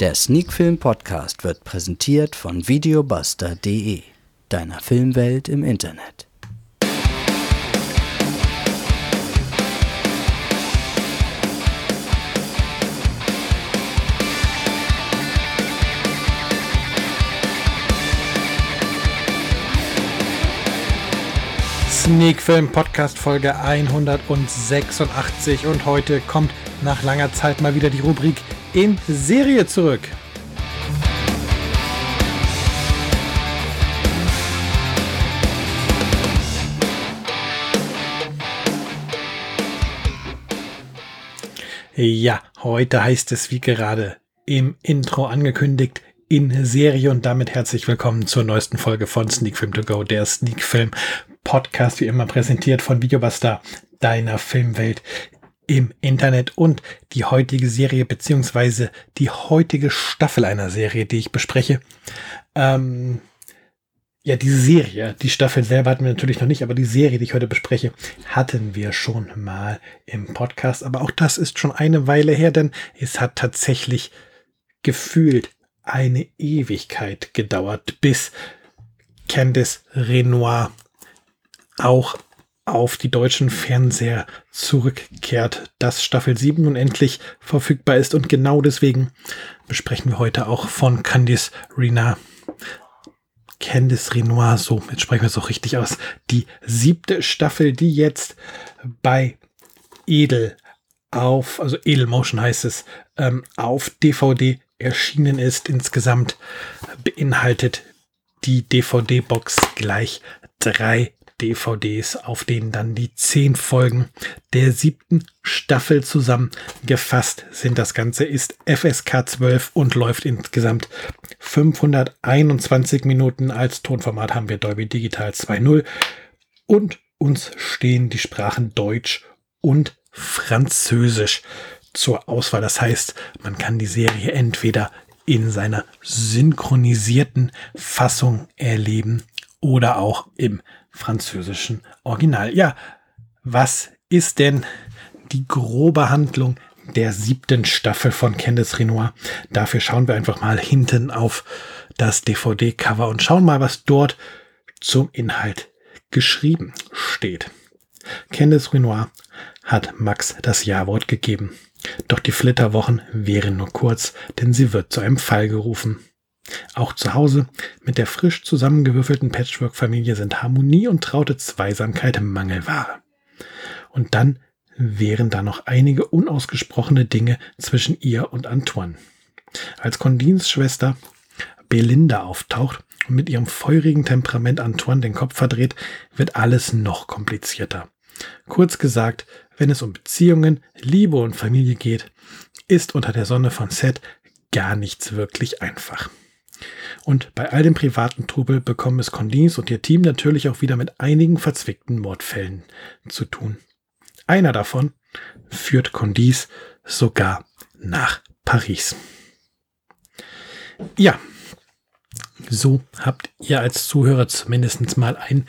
Der Sneakfilm Podcast wird präsentiert von videobuster.de, deiner Filmwelt im Internet. Sneak Film Podcast Folge 186 und heute kommt nach langer Zeit mal wieder die Rubrik in Serie zurück. Ja, heute heißt es wie gerade im Intro angekündigt in Serie und damit herzlich willkommen zur neuesten Folge von Sneak Film To Go, der Sneak Film Podcast, wie immer präsentiert von Videobuster, deiner Filmwelt im Internet und die heutige Serie beziehungsweise die heutige Staffel einer Serie, die ich bespreche. Ähm, ja, die Serie, die Staffel selber hatten wir natürlich noch nicht, aber die Serie, die ich heute bespreche, hatten wir schon mal im Podcast. Aber auch das ist schon eine Weile her, denn es hat tatsächlich gefühlt eine Ewigkeit gedauert, bis Candice Renoir auch auf die deutschen Fernseher zurückkehrt, dass Staffel 7 nun endlich verfügbar ist und genau deswegen besprechen wir heute auch von Candice Renoir. Candice Renoir, so, jetzt sprechen wir es auch richtig aus. Die siebte Staffel, die jetzt bei Edel auf, also Edel Motion heißt es, ähm, auf DVD erschienen ist. Insgesamt beinhaltet die DVD-Box gleich drei DVDs, auf denen dann die zehn Folgen der siebten Staffel zusammengefasst sind. Das Ganze ist FSK 12 und läuft insgesamt 521 Minuten. Als Tonformat haben wir Dolby Digital 2.0 und uns stehen die Sprachen Deutsch und Französisch zur Auswahl. Das heißt, man kann die Serie entweder in seiner synchronisierten Fassung erleben oder auch im französischen Original. Ja, was ist denn die grobe Handlung der siebten Staffel von Candice Renoir? Dafür schauen wir einfach mal hinten auf das DVD-Cover und schauen mal, was dort zum Inhalt geschrieben steht. Candice Renoir hat Max das Ja-Wort gegeben. Doch die Flitterwochen wären nur kurz, denn sie wird zu einem Fall gerufen. Auch zu Hause mit der frisch zusammengewürfelten Patchwork-Familie sind Harmonie und traute Zweisamkeit Mangelware. Und dann wären da noch einige unausgesprochene Dinge zwischen ihr und Antoine. Als Condins Schwester Belinda auftaucht und mit ihrem feurigen Temperament Antoine den Kopf verdreht, wird alles noch komplizierter. Kurz gesagt, wenn es um Beziehungen, Liebe und Familie geht, ist unter der Sonne von Seth gar nichts wirklich einfach. Und bei all dem privaten Trubel bekommen es Condis und ihr Team natürlich auch wieder mit einigen verzwickten Mordfällen zu tun. Einer davon führt Condis sogar nach Paris. Ja, so habt ihr als Zuhörer zumindest mal einen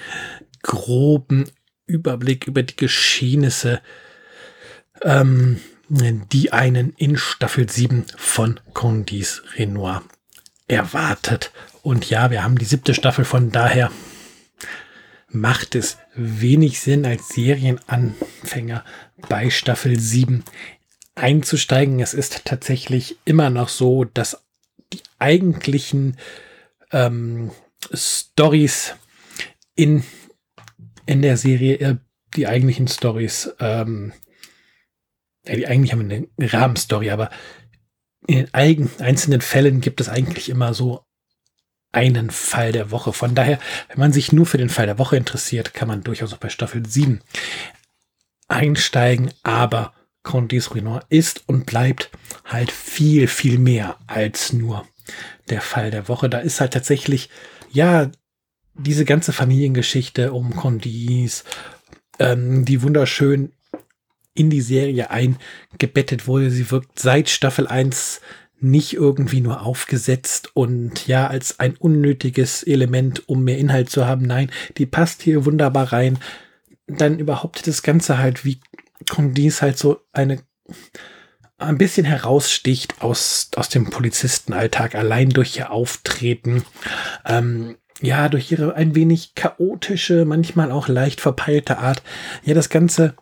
groben Überblick über die Geschehnisse, ähm, die einen in Staffel 7 von Condis Renoir erwartet. Und ja, wir haben die siebte Staffel, von daher macht es wenig Sinn, als Serienanfänger bei Staffel 7 einzusteigen. Es ist tatsächlich immer noch so, dass die eigentlichen ähm, Stories in, in der Serie, äh, die eigentlichen Stories, ähm, ja, die eigentlich haben eine Rahmenstory, aber in einzelnen Fällen gibt es eigentlich immer so einen Fall der Woche. Von daher, wenn man sich nur für den Fall der Woche interessiert, kann man durchaus auch bei Staffel 7 einsteigen. Aber Condis Renoir ist und bleibt halt viel, viel mehr als nur der Fall der Woche. Da ist halt tatsächlich, ja, diese ganze Familiengeschichte um Condis, ähm, die wunderschön in die Serie eingebettet wurde. Sie wirkt seit Staffel 1 nicht irgendwie nur aufgesetzt und ja, als ein unnötiges Element, um mehr Inhalt zu haben. Nein, die passt hier wunderbar rein. Dann überhaupt das Ganze halt, wie Condis halt so eine ein bisschen heraussticht aus, aus dem Polizistenalltag, allein durch ihr Auftreten, ähm, ja, durch ihre ein wenig chaotische, manchmal auch leicht verpeilte Art. Ja, das Ganze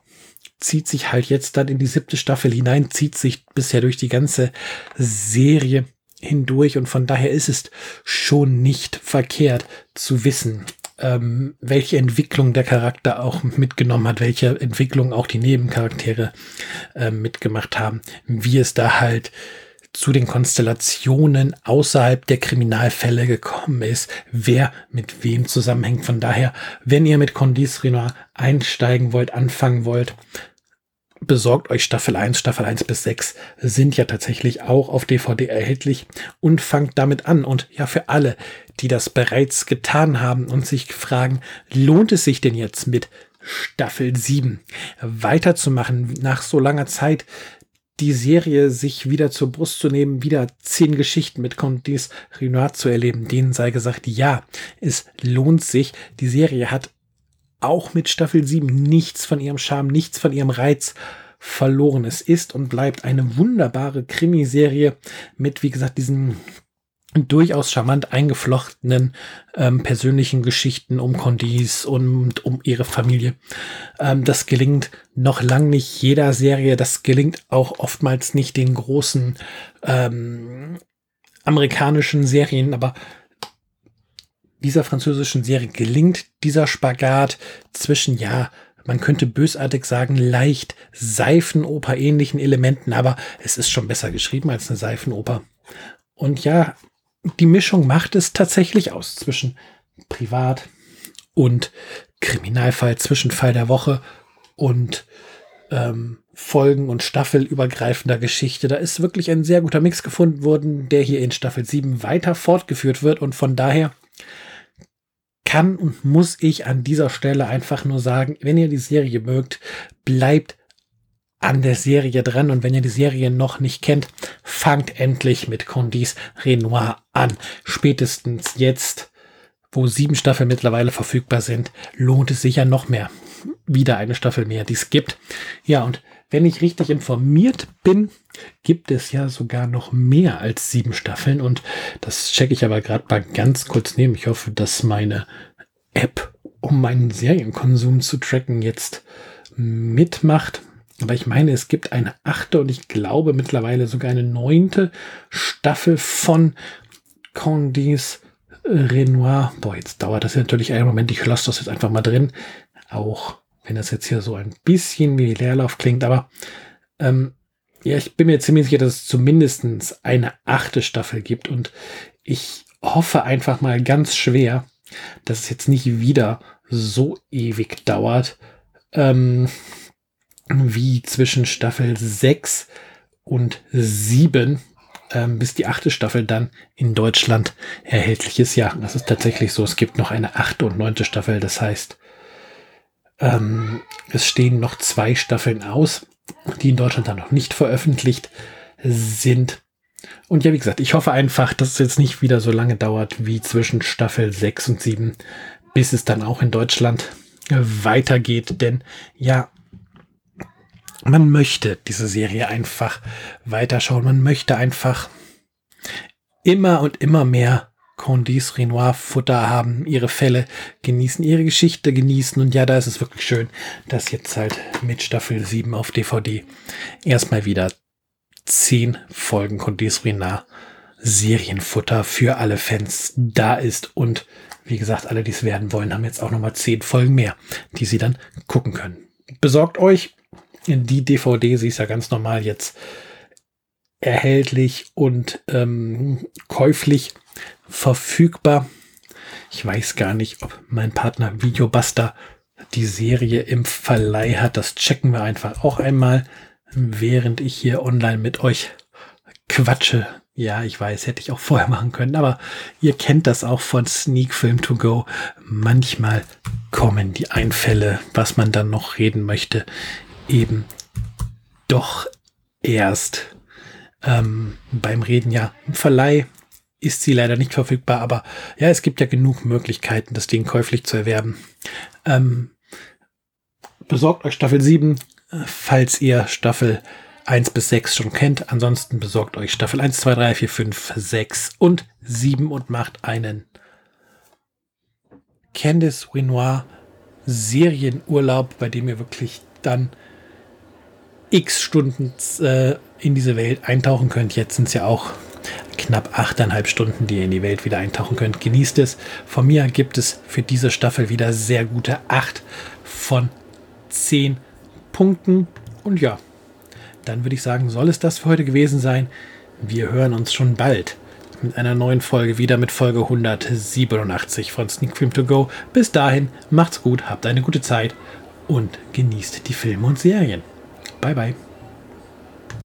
zieht sich halt jetzt dann in die siebte Staffel hinein, zieht sich bisher durch die ganze Serie hindurch und von daher ist es schon nicht verkehrt zu wissen, ähm, welche Entwicklung der Charakter auch mitgenommen hat, welche Entwicklung auch die Nebencharaktere äh, mitgemacht haben, wie es da halt zu den Konstellationen außerhalb der Kriminalfälle gekommen ist, wer mit wem zusammenhängt. Von daher, wenn ihr mit Condis Renoir einsteigen wollt, anfangen wollt, besorgt euch Staffel 1, Staffel 1 bis 6 sind ja tatsächlich auch auf DVD erhältlich und fangt damit an. Und ja, für alle, die das bereits getan haben und sich fragen, lohnt es sich denn jetzt mit Staffel 7 weiterzumachen nach so langer Zeit? Die Serie sich wieder zur Brust zu nehmen, wieder zehn Geschichten mit Condis Renoir zu erleben, denen sei gesagt, ja, es lohnt sich. Die Serie hat auch mit Staffel 7 nichts von ihrem Charme, nichts von ihrem Reiz verloren. Es ist und bleibt eine wunderbare Krimiserie mit, wie gesagt, diesen durchaus charmant eingeflochtenen ähm, persönlichen Geschichten um Condis und um ihre Familie. Ähm, das gelingt noch lang nicht jeder Serie. Das gelingt auch oftmals nicht den großen ähm, amerikanischen Serien, aber dieser französischen Serie gelingt dieser Spagat zwischen, ja, man könnte bösartig sagen, leicht Seifenoper ähnlichen Elementen, aber es ist schon besser geschrieben als eine Seifenoper. Und ja, die Mischung macht es tatsächlich aus zwischen Privat und Kriminalfall, Zwischenfall der Woche und ähm, Folgen- und staffelübergreifender Geschichte. Da ist wirklich ein sehr guter Mix gefunden worden, der hier in Staffel 7 weiter fortgeführt wird und von daher kann und muss ich an dieser Stelle einfach nur sagen, wenn ihr die Serie mögt, bleibt an der Serie dran und wenn ihr die Serie noch nicht kennt, fangt endlich mit Condis Renoir an. Spätestens jetzt, wo sieben Staffeln mittlerweile verfügbar sind, lohnt es sich ja noch mehr. Wieder eine Staffel mehr, die es gibt. Ja, und wenn ich richtig informiert bin, gibt es ja sogar noch mehr als sieben Staffeln und das checke ich aber gerade mal ganz kurz neben. Ich hoffe, dass meine App, um meinen Serienkonsum zu tracken, jetzt mitmacht. Aber ich meine, es gibt eine achte und ich glaube mittlerweile sogar eine neunte Staffel von Condis Renoir. Boah, jetzt dauert das ja natürlich einen Moment. Ich lasse das jetzt einfach mal drin. Auch wenn das jetzt hier so ein bisschen wie Leerlauf klingt, aber ähm, ja, ich bin mir ziemlich sicher, dass es zumindest eine achte Staffel gibt und ich hoffe einfach mal ganz schwer, dass es jetzt nicht wieder so ewig dauert, ähm, wie zwischen Staffel 6 und 7, ähm, bis die achte Staffel dann in Deutschland erhältlich ist. Ja, das ist tatsächlich so. Es gibt noch eine achte und neunte Staffel. Das heißt, ähm, es stehen noch zwei Staffeln aus, die in Deutschland dann noch nicht veröffentlicht sind. Und ja, wie gesagt, ich hoffe einfach, dass es jetzt nicht wieder so lange dauert wie zwischen Staffel 6 und 7, bis es dann auch in Deutschland weitergeht. Denn ja, man möchte diese Serie einfach weiterschauen. Man möchte einfach immer und immer mehr Condis Renoir Futter haben, ihre Fälle genießen, ihre Geschichte genießen. Und ja, da ist es wirklich schön, dass jetzt halt mit Staffel 7 auf DVD erstmal wieder 10 Folgen Condis Renoir Serienfutter für alle Fans da ist. Und wie gesagt, alle, die es werden wollen, haben jetzt auch nochmal 10 Folgen mehr, die sie dann gucken können. Besorgt euch die DVD, sie ist ja ganz normal jetzt erhältlich und ähm, käuflich verfügbar. Ich weiß gar nicht, ob mein Partner Videobuster die Serie im Verleih hat. Das checken wir einfach auch einmal, während ich hier online mit euch quatsche. Ja, ich weiß, hätte ich auch vorher machen können, aber ihr kennt das auch von Sneak Film to Go. Manchmal kommen die Einfälle, was man dann noch reden möchte, eben doch erst ähm, beim Reden. Ja, im Verleih ist sie leider nicht verfügbar, aber ja, es gibt ja genug Möglichkeiten, das Ding käuflich zu erwerben. Ähm, besorgt euch Staffel 7, falls ihr Staffel 1 bis 6 schon kennt. Ansonsten besorgt euch Staffel 1, 2, 3, 4, 5, 6 und 7 und macht einen Candice Renoir Serienurlaub, bei dem ihr wirklich dann x Stunden äh, in diese Welt eintauchen könnt. Jetzt sind es ja auch knapp 8,5 Stunden, die ihr in die Welt wieder eintauchen könnt. Genießt es. Von mir gibt es für diese Staffel wieder sehr gute 8 von 10 Punkten. Und ja, dann würde ich sagen, soll es das für heute gewesen sein. Wir hören uns schon bald mit einer neuen Folge wieder mit Folge 187 von Sneak Film To Go. Bis dahin, macht's gut, habt eine gute Zeit und genießt die Filme und Serien. Bye bye.